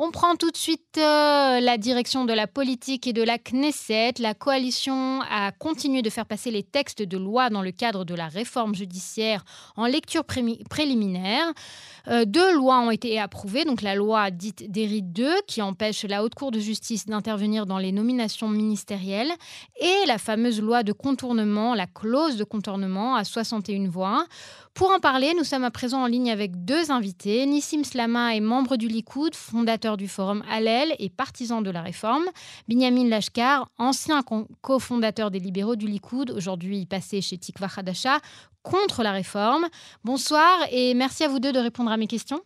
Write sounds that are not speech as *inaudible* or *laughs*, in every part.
On prend tout de suite euh, la direction de la politique et de la Knesset. La coalition a continué de faire passer les textes de loi dans le cadre de la réforme judiciaire en lecture préliminaire. Euh, deux lois ont été approuvées, donc la loi dite d'Eri 2 qui empêche la Haute Cour de justice d'intervenir dans les nominations ministérielles et la fameuse loi de contournement, la clause de contournement à 61 voix. Pour en parler, nous sommes à présent en ligne avec deux invités. Nissim Slama est membre du Likoud, fondateur du forum Hallel et partisan de la réforme. Binyamin Lashkar, ancien cofondateur des libéraux du Likoud, aujourd'hui passé chez Tikva Hadasha, contre la réforme. Bonsoir et merci à vous deux de répondre à mes questions.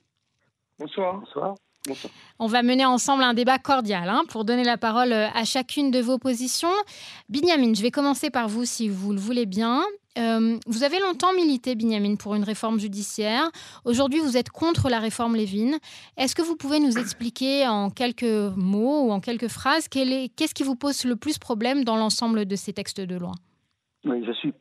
Bonsoir. Bonsoir. On va mener ensemble un débat cordial hein, pour donner la parole à chacune de vos positions. Binyamin, je vais commencer par vous si vous le voulez bien. Euh, vous avez longtemps milité, Binyamin, pour une réforme judiciaire. Aujourd'hui, vous êtes contre la réforme Lévin. Est-ce que vous pouvez nous expliquer en quelques mots ou en quelques phrases qu'est-ce qui vous pose le plus problème dans l'ensemble de ces textes de loi? Oui, je suis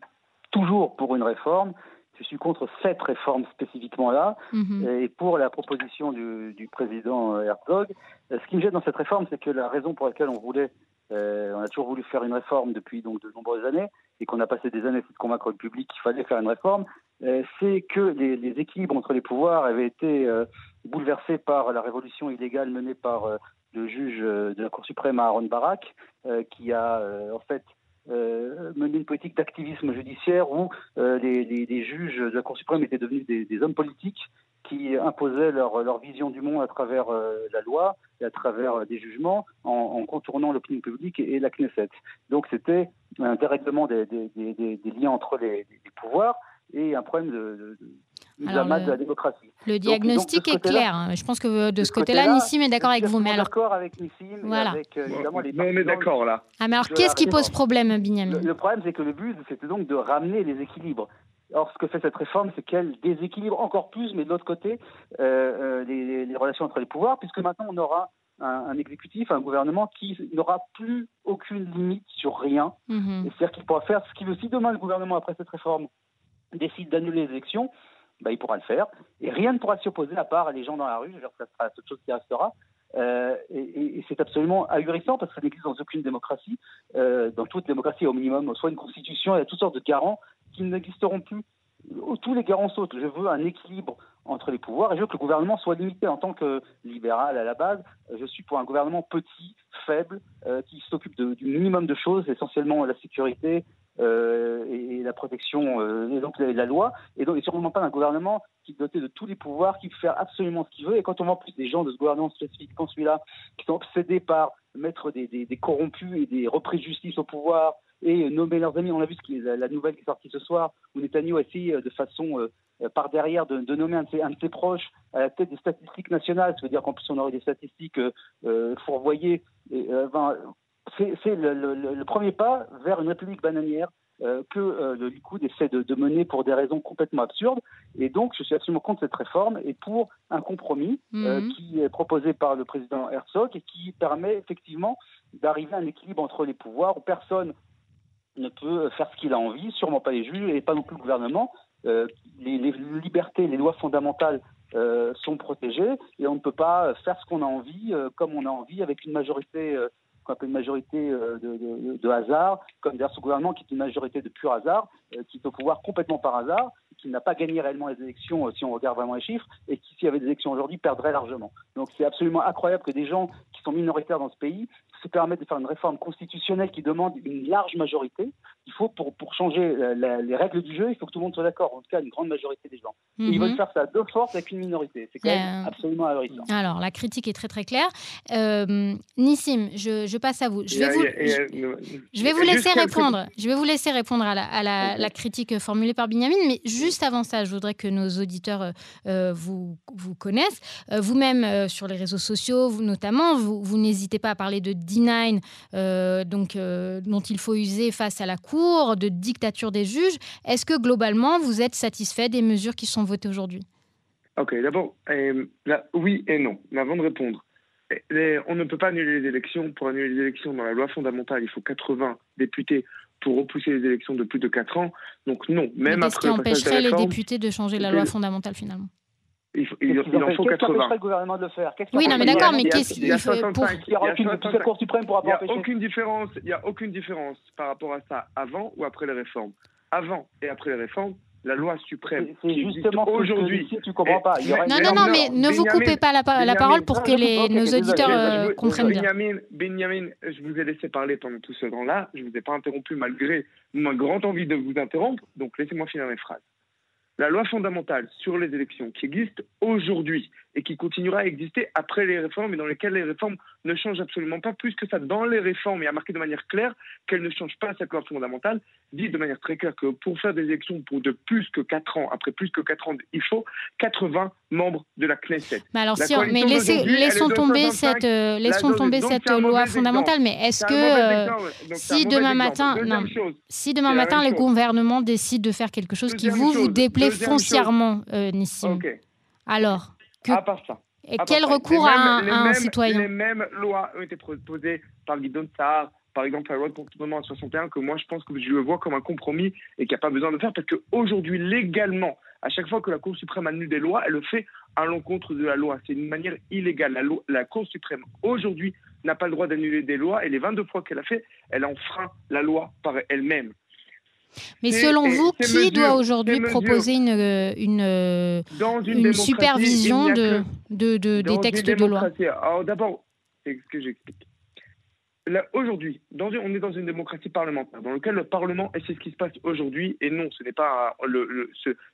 toujours pour une réforme. Je suis contre cette réforme spécifiquement-là mhm. et pour la proposition du, président Herzog. Euh, ce qui me gêne dans cette réforme, c'est que la raison pour laquelle on voulait, euh, on a toujours voulu faire une réforme depuis donc de nombreuses années, et qu'on a passé des années à convaincre le public qu'il fallait faire une réforme, euh, c'est que les, équilibres entre les pouvoirs avaient été euh, bouleversés par la révolution illégale menée par le juge de la Cour suprême Aaron Barak, qui a en fait mené une politique d'activisme judiciaire où les, juges de la Cour suprême étaient devenus des hommes politiques qui imposaient leur, vision du monde à travers euh, la loi et à travers euh, des jugements en, contournant l'opinion publique et, la Knesset. Donc c'était un dérèglement des, liens entre les, pouvoirs et un problème de, de la démocratie. Le diagnostic est clair. Hein. Je pense que euh, de ce côté-là, Nissim est d'accord avec vous. Mais alors... d'accord avec Nissim. Voilà. Avec, évidemment, les on est d'accord là. Ah, mais alors, qu'est-ce qui pose problème, Binyamin le, le, problème, c'est que le but, c'était donc de ramener les équilibres. Or, ce que fait cette réforme, c'est qu'elle déséquilibre encore plus, mais de l'autre côté, euh, euh, les, relations entre les pouvoirs, puisque maintenant on aura un, exécutif, un gouvernement qui n'aura plus aucune limite sur rien. Mhm. C'est-à-dire qu'il pourra faire ce qu'il veut. Si demain le gouvernement, après cette réforme, décide d'annuler les élections, bah, il pourra le faire. Et rien ne pourra s'y opposer à part les gens dans la rue. Ça sera la seule chose qui restera. Euh, et, et c'est absolument ahurissant parce que ça n'existe dans aucune démocratie. Euh, dans toute démocratie, au minimum, soit une constitution, il y a toutes sortes de garants qui n'existeront plus. Tous les garants sautent. Je veux un équilibre entre les pouvoirs et je veux que le gouvernement soit limité. En tant que libéral à la base, je suis pour un gouvernement petit, faible, euh, qui s'occupe du minimum de choses, essentiellement la sécurité euh, et, la protection, euh, et donc la, loi, et donc et sûrement pas un gouvernement qui est doté de tous les pouvoirs, qui peut faire absolument ce qu'il veut. Et quand on voit plus des gens de ce gouvernement spécifiquement celui-là, qui sont obsédés par mettre des, des, corrompus et des reprises de justice au pouvoir, et nommer leurs amis. On a vu ce qui la, nouvelle qui est sortie ce soir, où Netanyahu a essayé euh, de façon euh, par derrière de, nommer un de, ses, de, proches à la tête des statistiques nationales. Ça veut dire qu'en plus on aurait des statistiques euh, fourvoyées. Euh, c'est le, le, le, premier pas vers une république bananière que le Likoud essaie de, de, mener pour des raisons complètement absurdes. Et donc, je suis absolument contre cette réforme et pour un compromis mhm. qui est proposé par le président Herzog et qui permet effectivement d'arriver à un équilibre entre les pouvoirs où personne ne peut faire ce qu'il a envie, sûrement pas les juges et pas non plus le gouvernement. Euh, les, libertés, les lois fondamentales euh, sont protégées et on ne peut pas faire ce qu'on a envie, euh, comme on a envie, avec une majorité, qu'on appelle une majorité de, de, hasard, comme d'ailleurs ce gouvernement qui est une majorité de pur hasard, qui est au pouvoir complètement par hasard, qui n'a pas gagné réellement les élections si on regarde vraiment les chiffres, et qui, s'il y avait des élections aujourd'hui, perdrait largement. Donc c'est absolument incroyable que des gens qui sont minoritaires dans ce pays se permettent de faire une réforme constitutionnelle qui demande une large majorité. Il faut, pour, pour changer les règles du jeu, il faut que tout le monde soit d'accord, en tout cas une grande majorité des gens. ils veulent mhm. faire ça de force avec une minorité. C'est quand même absolument ahurissant. Alors, la critique est très très claire. Euh, Nissim, je, je, passe à vous. Je vais, vous, je, vais vous laisser répondre. Je vais vous laisser répondre à la, à la, la critique formulée par Binyamin, mais juste avant ça, je voudrais que nos auditeurs euh, euh, vous, connaissent. Vous-même, sur les réseaux sociaux, vous, notamment, vous, n'hésitez pas à parler de D9, euh, donc, euh, dont il faut user face à la Cour, de dictature des juges. Est-ce que globalement, vous êtes satisfait des mesures qui sont votées aujourd'hui? Ok, d'abord, euh, oui et non. Mais avant de répondre, on ne peut pas annuler les élections. Pour annuler les élections dans la loi fondamentale, il faut 80 députés pour repousser les élections de plus de 4 ans. Donc non, même après... Qu'est-ce qui empêcherait les députés de changer la loi fondamentale finalement Il, faut, il, il en faut 80. le gouvernement de le faire? Oui, non, mais d'accord, mais qu'est-ce qu'il faut pour... Il y a aucune, Cour suprême pourra pas empêcher. Aucune différence, il n'y a aucune différence par rapport à ça avant ou après les réformes? Avant et après les réformes, la loi suprême qui justement aujourd'hui. Tu comprends pas. Non, non, non, mais ne vous coupez pas la, parole pour que les, nos auditeurs euh, comprennent bien. Benjamin, Benjamin, je vous ai laissé parler pendant tout ce temps-là. Je ne vous ai pas interrompu malgré ma grande envie de vous interrompre. Donc laissez-moi finir mes phrases. La loi fondamentale sur les élections qui existe aujourd'hui et qui continuera à exister après les réformes et dans lesquelles les réformes ne changent absolument pas plus que ça. Dans les réformes, il y a marqué de manière claire qu'elles ne changent pas cette loi fondamentale, dit de manière très claire que pour faire des élections pour de plus que 4 ans, après plus que 4 ans, il faut 80 membres de la Knesset. Mais alors, si mais laissons tomber cette, euh, laissons tomber cette loi fondamentale, mais est-ce que euh, si demain matin, non, si demain matin le gouvernement décide de faire quelque chose qui vous, vous déplaît foncièrement, euh, Nissim, alors que... À part ça. Et quel recours à un, citoyen Les mêmes lois ont été proposées par Guidon Tsar, par exemple la loi de comportement à 61, que moi je pense que je le vois comme un compromis et qu'il n'y a pas besoin de faire, parce qu'aujourd'hui, légalement, à chaque fois que la Cour suprême annule des lois, elle le fait à l'encontre de la loi. C'est une manière illégale. La, la Cour suprême, aujourd'hui, n'a pas le droit d'annuler des lois, et les 22 fois qu'elle a fait, elle enfreint la loi par elle-même. Mais selon vous, qui doit aujourd'hui proposer une, euh, une, euh, une, supervision de, de, de des textes de loi Alors d'abord, c'est ce que j'explique. Aujourd'hui, on est dans une démocratie parlementaire dans laquelle le Parlement, et c'est ce qui se passe aujourd'hui, et non, ce n'est pas le,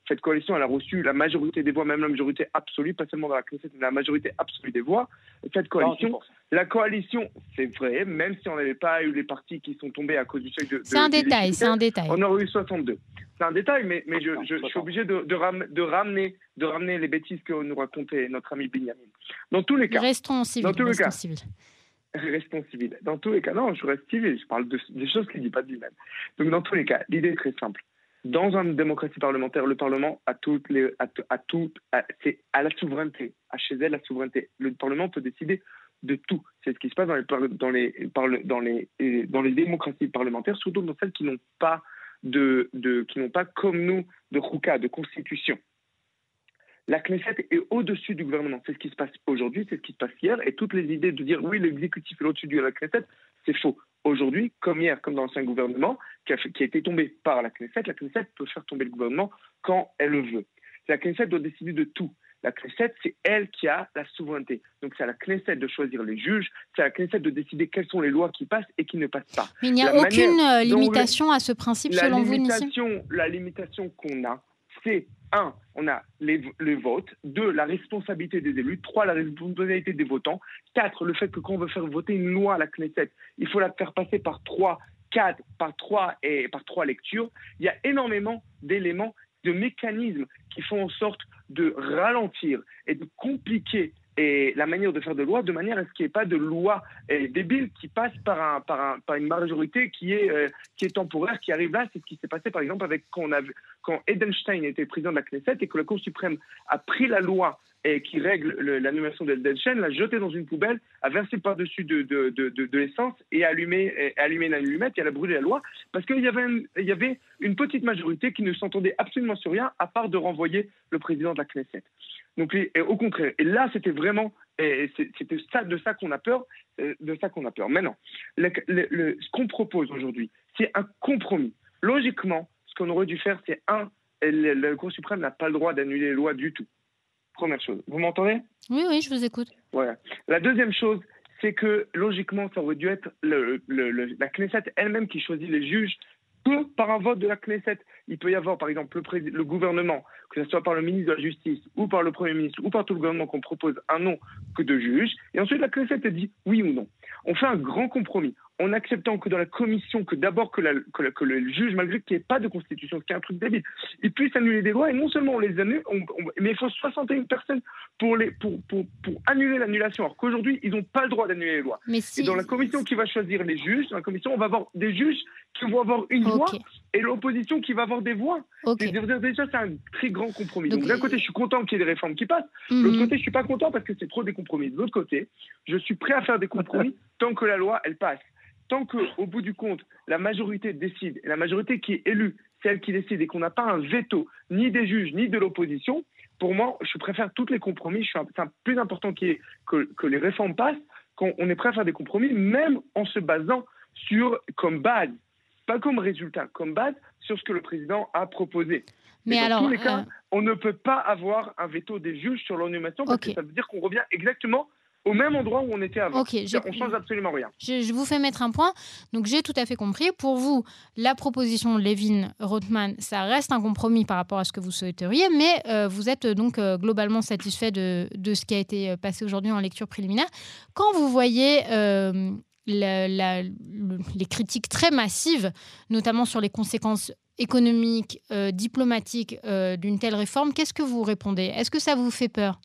cette coalition, elle a reçu la majorité des voix, même la majorité absolue, pas seulement dans la Knesset, mais la majorité absolue des voix. Cette coalition, la coalition, c'est vrai, même si on n'avait pas eu les partis qui sont tombés à cause du chèque de. C'est un détail, c'est un détail. On aurait eu 62. C'est un détail, mais, mais je, je, suis obligé de, de, ramener, de ramener les bêtises que nous racontait notre ami Benjamin. Dans tous les cas. Restons civils. Dans tous les cas. *laughs* Restons civils. Dans tous les cas, non, je reste civil. Je parle de, des choses qu'il ne dit pas de lui-même. Donc, dans tous les cas, l'idée est très simple. Dans une démocratie parlementaire, le Parlement a toutes les, a, a tout, c'est à la souveraineté, à chez elle la souveraineté. Le Parlement peut décider de tout. C'est ce qui se passe dans les, dans les, dans les, dans les démocraties parlementaires, surtout dans celles qui n'ont pas de, de, qui n'ont pas comme nous de rouka, de constitution. La Knesset est au-dessus du gouvernement. C'est ce qui se passe aujourd'hui, c'est ce qui se passe hier. Et toutes les idées de dire oui, l'exécutif est au-dessus de la Knesset, c'est faux. Aujourd'hui, comme hier, comme dans l'ancien gouvernement, qui a, qui a, été tombé par la Knesset, la Knesset peut faire tomber le gouvernement quand elle le veut. La Knesset doit décider de tout. La Knesset, c'est elle qui a la souveraineté. Donc c'est à la Knesset de choisir les juges, c'est à la Knesset de décider quelles sont les lois qui passent et qui ne passent pas. Mais il n'y a aucune euh, limitation à ce principe selon vous, Nissim La limitation qu'on a, c'est un, on a les, votes. Deux, la responsabilité des élus. Trois, la responsabilité des votants. Quatre, le fait que quand on veut faire voter une loi à la Knesset, il faut la faire passer par trois, quatre, par trois et par trois lectures. Il y a énormément d'éléments, de mécanismes qui font en sorte de ralentir et de compliquer et la manière de faire de loi de manière à ce qu'il n'y ait pas de loi euh, débile qui passe par, un, par, un, par une majorité qui est, euh, qui est temporaire, qui arrive là. C'est ce qui s'est passé par exemple avec quand, on a, quand Edelstein était président de la Knesset et que la Cour suprême a pris la loi et qui règle l'annulation d'Edelstein, l'a jeté dans une poubelle, a versé par-dessus de, l'essence et et allumé une allumette et elle a brûlé la loi parce qu'il y, avait une petite majorité qui ne s'entendait absolument sur rien à part de renvoyer le président de la Knesset. Donc, au contraire, et là, c'était vraiment, c'était de ça qu'on a peur, euh, de ça qu'on a peur. Maintenant, ce qu'on propose aujourd'hui, c'est un compromis. Logiquement, qu'on aurait dû faire, c'est un, le, Cour suprême n'a pas le droit d'annuler les lois du tout. Première chose. Vous m'entendez? Oui, oui, je vous écoute. Voilà. La deuxième chose, c'est que logiquement, ça aurait dû être la Knesset elle-même qui choisit les juges que par un vote de la Knesset. Il peut y avoir, par exemple, le, le, gouvernement, que ce soit par le ministre de la Justice ou par le Premier ministre ou par tout le gouvernement qu'on propose un nom que de juge. Et ensuite, la Knesset dit oui ou non. On fait un grand compromis en acceptant que dans la commission, que d'abord que, que, le juge, malgré qu'il n'y ait pas de constitution, ce qui est un truc débile, il puisse annuler des lois, et non seulement on les annule, mais il faut 61 personnes pour, les, pour, pour, pour annuler l'annulation, alors qu'aujourd'hui, ils n'ont pas le droit d'annuler les lois. Et dans la commission qui va choisir les juges, dans la commission, on va avoir des juges qui vont avoir une voix, et l'opposition qui va avoir des voix. Okay. Déjà, c'est un très grand compromis. Donc, d'un côté, je suis content qu'il y ait des réformes qui passent, de l'autre côté, je ne suis pas content parce que c'est trop des compromis. De l'autre côté, je suis prêt à faire des compromis *laughs* tant que la loi, elle passe tant qu'au bout du compte, la majorité décide, et la majorité qui est élue, celle qui décide, et qu'on n'a pas un veto ni des juges ni de l'opposition, pour moi, je préfère tous les compromis. C'est plus important que, que les réformes passent, qu'on est prêt à faire des compromis, même en se basant sur, comme base, pas comme résultat, comme base, sur ce que le président a proposé. Mais, dans alors, tous les cas, euh, on ne peut pas avoir un veto des juges sur l'animation parce que ça veut dire qu'on revient exactement au même endroit où on était avant. Ok, on change absolument rien. Je, vous fais mettre un point. Donc j'ai tout à fait compris. Pour vous, la proposition Levin-Rothman, ça reste un compromis par rapport à ce que vous souhaiteriez, mais euh, vous êtes donc euh, globalement satisfait de, de, ce qui a été passé aujourd'hui en lecture préliminaire. Quand vous voyez les critiques très massives, notamment sur les conséquences économiques, euh, diplomatiques euh, d'une telle réforme, qu'est-ce que vous répondez? Est-ce que ça vous fait peur?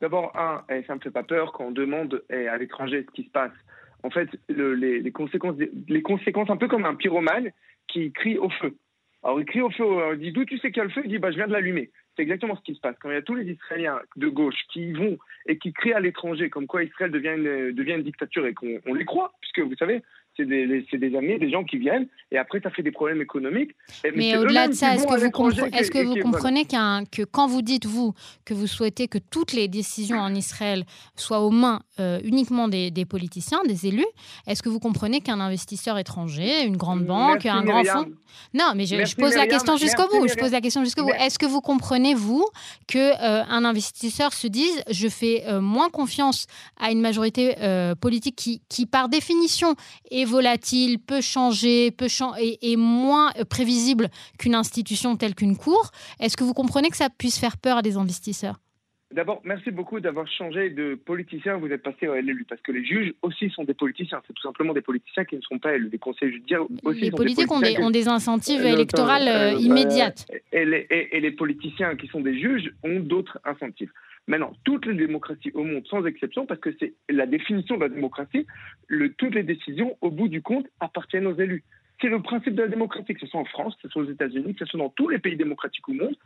D'abord, un, eh, ça ne me fait pas peur quand on demande eh, à l'étranger ce qui se passe. En fait, les, conséquences, les conséquences, un peu comme un pyromane qui crie au feu. Alors, il crie au feu, il dit d'où tu sais qu'il y a le feu? Il dit bah, je viens de l'allumer. C'est exactement ce qui se passe. Quand il y a tous les Israéliens de gauche qui vont et qui crient à l'étranger comme quoi Israël devient devient une dictature et qu'on les croit, puisque vous savez, c'est des, des, amis, des gens qui viennent, et après, ça fait des problèmes économiques. mais, au-delà de ça, est-ce que vous, est que vous comprenez que quand vous dites, vous, que vous souhaitez que toutes les décisions en Israël soient aux mains euh, uniquement des, politiciens, des élus, est-ce que vous comprenez qu'un investisseur étranger, une grande banque, un grand fonds... Non, mais je, pose la question jusqu'au bout. Je pose la question jusqu'au bout. Est-ce que vous comprenez, vous, que euh, un investisseur se dise, je fais euh, moins confiance à une majorité politique qui, qui, par définition, est volatile, peut changer, peut et, et moins prévisible qu'une institution telle qu'une cour. Est-ce que vous comprenez que ça puisse faire peur à des investisseurs? D'abord, merci beaucoup d'avoir changé de politicien. Vous êtes passé à l'élu parce que les juges aussi sont des politiciens. C'est tout simplement des politiciens qui ne sont pas élus. Les conseils judiciaires aussi. Les sont politiques ont, des, ont, des, incentives euh, électorales euh, euh, immédiates. Et les, et, les, politiciens qui sont des juges ont d'autres incentives. Maintenant, toutes les démocraties au monde, sans exception, parce que c'est la définition de la démocratie, le, toutes les décisions, au bout du compte, appartiennent aux élus. C'est le principe de la démocratie, que ce soit en France, que ce soit aux États-Unis, que ce soit dans tous les pays démocratiques au monde.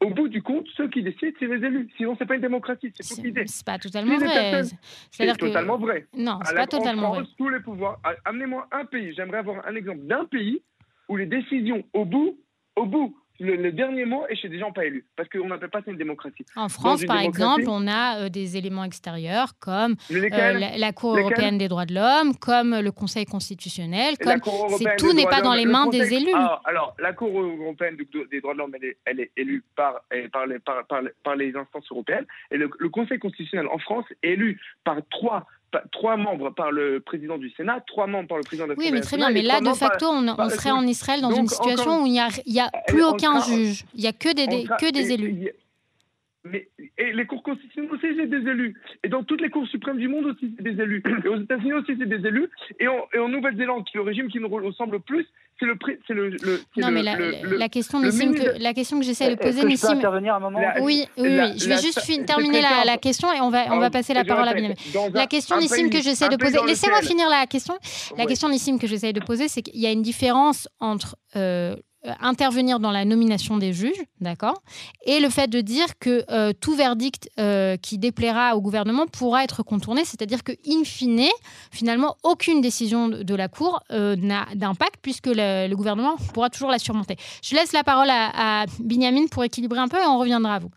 Au bout du compte, ceux qui décident, c'est les élus. Sinon, c'est pas une démocratie, c'est toute l'idée. C'est pas totalement vrai. C'est totalement vrai. Non, c'est pas totalement vrai. tous les pouvoirs. Amenez-moi un pays. J'aimerais avoir un exemple d'un pays où les décisions, au bout, au bout le, dernier mot est chez des gens pas élus, parce qu'on n'appelle pas ça une démocratie. En France, par exemple, on a euh, des éléments extérieurs comme euh, la, Cour européenne des droits de l'homme, comme le Conseil constitutionnel, comme tout n'est pas dans les mains des élus. Ah, alors, la Cour européenne des droits de l'homme, elle, est élue par, par, les, par, les instances européennes, et le, le Conseil constitutionnel en France est élu par trois trois membres par le président du Sénat, trois membres par le président de la Oui, mais très bien, mais là, de facto, on, serait en Israël dans une situation où il n'y a, a, plus aucun juge, il n'y a que des, que des élus. Mais, et les cours constitutionnels aussi, c'est des élus. Et dans toutes les cours suprêmes du monde aussi, c'est des élus. *clears throat* Et aux États-Unis aussi, c'est des élus. Et en, et en Nouvelle-Zélande, qui est le régime qui nous ressemble plus, c'est le, c'est le, le Non, mais la, la, question, que, la question que j'essaie de poser, Nissim. intervenir un moment? Oui, oui, oui. je vais juste terminer la, la, question et on va, on va passer la parole à Benjamin. La question, Nissim, que j'essaie de poser. Laissez-moi finir la question. La question, Nissim, que j'essaie de poser, c'est qu'il y a une différence entre euh, euh, intervenir dans la nomination des juges, d'accord? Et le fait de dire que euh, tout verdict euh, qui déplaira au gouvernement pourra être contourné, c'est-à-dire que, in fine, finalement, aucune décision de, la Cour n'a d'impact puisque le, gouvernement pourra toujours la surmonter. Je laisse la parole à, Binyamin pour équilibrer un peu et on reviendra à vous.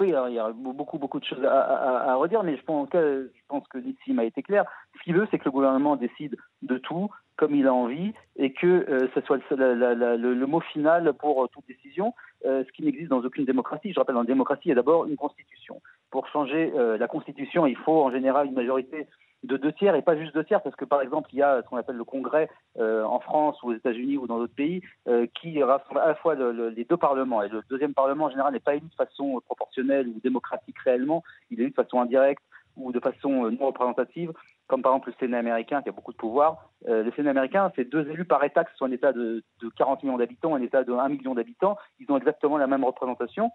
Oui, alors, il y a beaucoup, beaucoup de choses à, redire, mais je pense que, je pense que a été clair. Ce qu'il veut, c'est que le gouvernement décide de tout, comme il a envie et que euh, ce soit le, mot final pour euh, toute décision, euh, ce qui n'existe dans aucune démocratie. Je rappelle, la démocratie, il y a d'abord une constitution. Pour changer la constitution, il faut en général une majorité de deux tiers et pas juste deux tiers, parce que par exemple, il y a ce qu'on appelle le Congrès en France ou aux États-Unis ou dans d'autres pays qui rassemble à la fois les deux parlements. Et le deuxième parlement, en général, n'est pas élu de façon proportionnelle ou démocratique réellement, il est élu de façon indirecte ou de façon non représentative comme par exemple le Sénat américain qui a beaucoup de pouvoir. Euh, le Sénat américain, c'est deux élus par État, que ce soit un État de, 40 millions d'habitants, un État de 1 million d'habitants. Ils ont exactement la même représentation.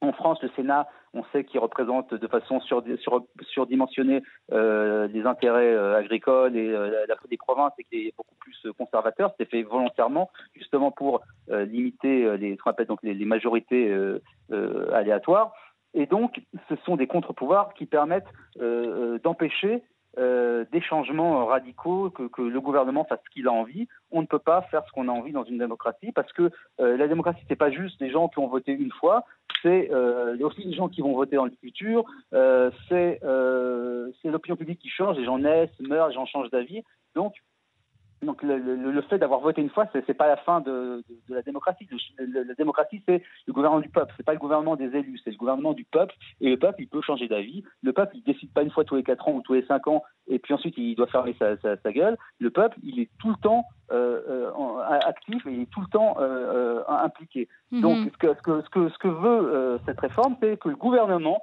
En France, le Sénat, on sait qu'il représente de façon surdimensionnée euh, les intérêts euh, agricoles et la, des provinces et qu'il est beaucoup plus conservateur. C'est fait volontairement, justement pour limiter les, donc les majorités aléatoires. Et donc, ce sont des contre-pouvoirs qui permettent d'empêcher euh, des changements radicaux, que, le gouvernement fasse ce qu'il a envie. On ne peut pas faire ce qu'on a envie dans une démocratie parce que euh, la démocratie, c'est pas juste des gens qui ont voté une fois, c'est euh, aussi des gens qui vont voter dans le futur, euh, c'est l'opinion publique qui change, les gens naissent, meurent, les gens changent d'avis. Donc, donc le, le, le fait d'avoir voté une fois, c'est, c'est pas la fin de, de, de la démocratie. Le, la démocratie, c'est le gouvernement du peuple. C'est pas le gouvernement des élus, c'est le gouvernement du peuple. Et le peuple, il peut changer d'avis. Le peuple, il décide pas une fois tous les quatre ans ou tous les cinq ans, et puis ensuite il doit fermer sa, sa, sa gueule. Le peuple, il est tout le temps euh, euh, actif et il est tout le temps euh, impliqué. Mm-hmm. Donc ce que, ce que, ce que, ce que veut cette réforme, c'est que le gouvernement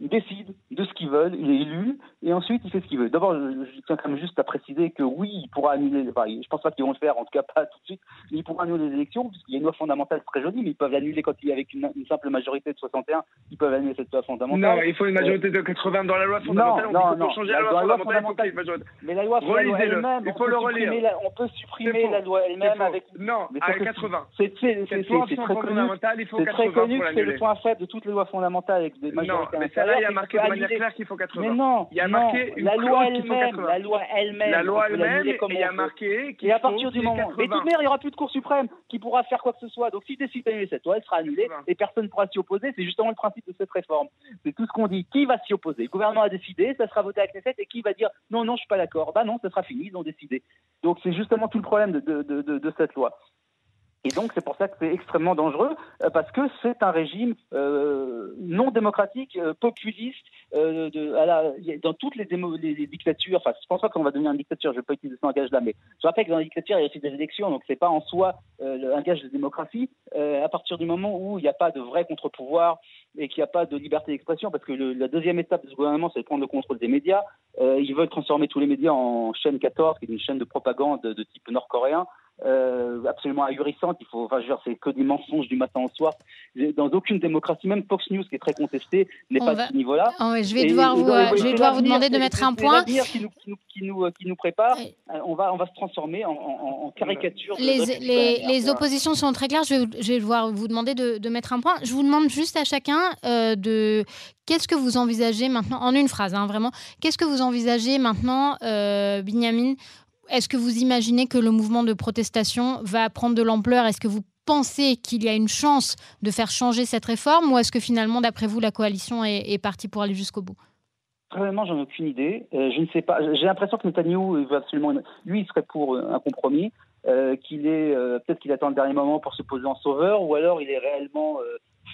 il décide de ce qu'ils veulent, il est élu, et ensuite il fait ce qu'il veut. D'abord, je, tiens quand même juste à préciser que oui, il pourra annuler, enfin, je pense pas qu'ils vont le faire, en tout cas pas tout de suite, mais il pourra annuler les élections, puisqu'il y a une loi fondamentale très jolie, mais ils peuvent l'annuler quand il est avec une, une, simple majorité de 61, ils peuvent annuler cette loi fondamentale. Non, il faut une majorité de 80 dans la loi fondamentale, non, on non, non, changer la, la, loi fondamentale, fondamentale mais la loi, elle-même, il faut le relire. La, on peut supprimer la loi elle-même avec... Non, mais avec 80. C'est très connu, c'est très connu que c'est le point faible de toutes les lois fondamentales avec des majorités. Il y a marqué de manière clair qu'il faut 80. Mais non, il y a non, marqué une la loi elle-même, la loi elle-même, la loi elle-même, il y a marqué qu'il Et à partir du moment, mais de toute manière, il n'y aura plus de Cour suprême qui pourra faire quoi que ce soit. Donc si décide d'annuler cette loi, elle sera annulée et personne ne pourra s'y opposer. C'est justement le principe de cette réforme. C'est tout ce qu'on dit. Qui va s'y opposer? Le gouvernement a décidé, ça sera voté à Knesset, et qui va dire non, non, je suis pas d'accord? Bah non, ça sera fini, ils ont décidé. Donc c'est justement tout le problème de, de, de, de cette loi. Et donc c'est pour ça que c'est extrêmement dangereux, euh, parce que c'est un régime euh, non démocratique, euh, populiste, dans toutes les, dictatures, enfin je pense pas qu'on va devenir une dictature, je ne vais pas utiliser ce langage-là, mais je rappelle que dans la dictature il y a aussi des élections, donc c'est pas en soi un gage de démocratie, à partir du moment où il n'y a pas de vrai contre-pouvoir et qu'il n'y a pas de liberté d'expression, parce que le, la deuxième étape de ce gouvernement c'est de prendre le contrôle des médias, ils veulent transformer tous les médias en chaîne 14, qui est une chaîne de propagande de, de type nord-coréen, euh, absolument ahurissante. Il faut, enfin, c'est que des mensonges du matin au soir. Dans aucune démocratie, même Fox News, qui est très contestée, n'est pas va... de ce niveau-là. Oh, je vais devoir et, vous, et, je vais devoir vous demander de mettre un point. Qui nous, qui, nous, qui, nous, qui nous prépare, on, va, on va se transformer en, en, en caricature. Les, les, les, oppositions sont très claires. Je vais, je vais devoir vous demander de, de, mettre un point. Je vous demande juste à chacun euh, de qu'est-ce que vous envisagez maintenant, en une phrase, hein, vraiment, qu'est-ce que vous envisagez maintenant, euh, Binyamin, est-ce que vous imaginez que le mouvement de protestation va prendre de l'ampleur? Est-ce que vous pensez qu'il y a une chance de faire changer cette réforme ou est-ce que finalement, d'après vous, la coalition est, partie pour aller jusqu'au bout? Vraiment, j'en ai aucune idée. Euh, je ne sais pas. J'ai l'impression que Netanyahu absolument. Lui, il serait pour un compromis. Euh, qu'il est euh, peut-être qu'il attend le dernier moment pour se poser en sauveur, ou alors il est réellement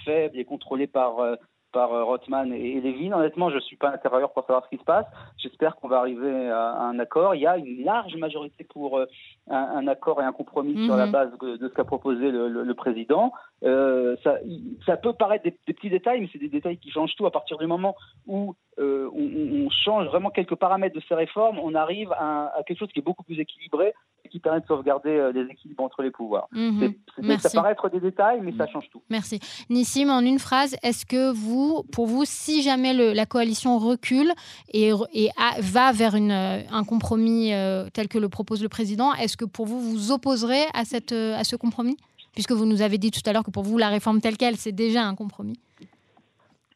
faible et contrôlé par par Rothman et, Levin. Honnêtement, je ne suis pas intérieur pour savoir ce qui se passe. J'espère qu'on va arriver à, un accord. Il y a une large majorité pour euh, un, un, accord et un compromis sur la base de, de ce qu'a proposé le, le, le président. Euh, ça, ça, peut paraître des, des petits détails, mais c'est des détails qui changent tout à partir du moment où euh, on, on, change vraiment quelques paramètres de ces réformes. On arrive à, à, quelque chose qui est beaucoup plus équilibré et qui permet de sauvegarder euh, les équilibres entre les pouvoirs. C est, ça paraît être des détails, mais ça change tout. Merci. Nissim, en une phrase, est-ce que vous, pour vous, si jamais le, la coalition recule et, et a, va vers une, un compromis euh, tel que le propose le président, est-ce que pour vous, vous opposerez à, cette, à ce compromis? Puisque vous nous avez dit tout à l'heure que pour vous, la réforme telle qu'elle, c'est déjà un compromis.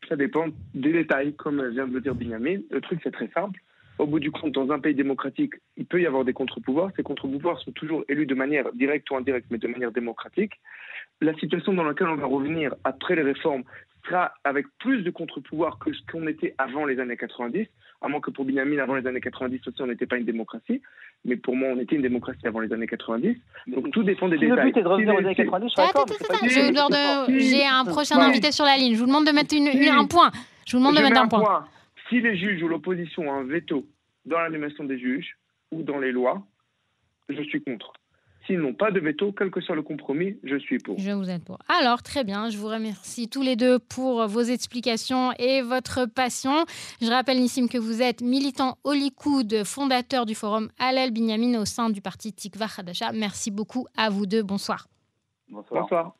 Ça dépend des détails, comme vient de le dire Benjamin. Le truc, c'est très simple. Au bout du compte, dans un pays démocratique, il peut y avoir des contre-pouvoirs. Ces contre-pouvoirs sont toujours élus de manière directe ou indirecte, mais de manière démocratique. La situation dans laquelle on va revenir après les réformes sera avec plus de contre-pouvoirs que ce qu'on était avant les années 90, à moins que pour Benjamin, avant les années 90 aussi, on n'était pas une démocratie. Mais pour moi, on était une démocratie avant les années 90. Donc tout dépend des si détails. Le but est de revenir aux années 90, J'ai un prochain ouais. invité sur la ligne. Je vous demande de mettre une, un point. Je vous demande je de mettre un, un point. point. Si les juges ou l'opposition ont un veto dans l'animation des juges ou dans les lois, je suis contre. S'ils n'ont pas de veto, quel que soit le compromis, je suis pour. Je vous aide pour. Alors, très bien. Je vous remercie tous les deux pour vos explications et votre passion. Je rappelle, Nissim, que vous êtes militant au Likoud, fondateur du forum Alel Binyamin au sein du parti Tikva Hadasha. Merci beaucoup à vous deux. Bonsoir. Bonsoir. Bonsoir.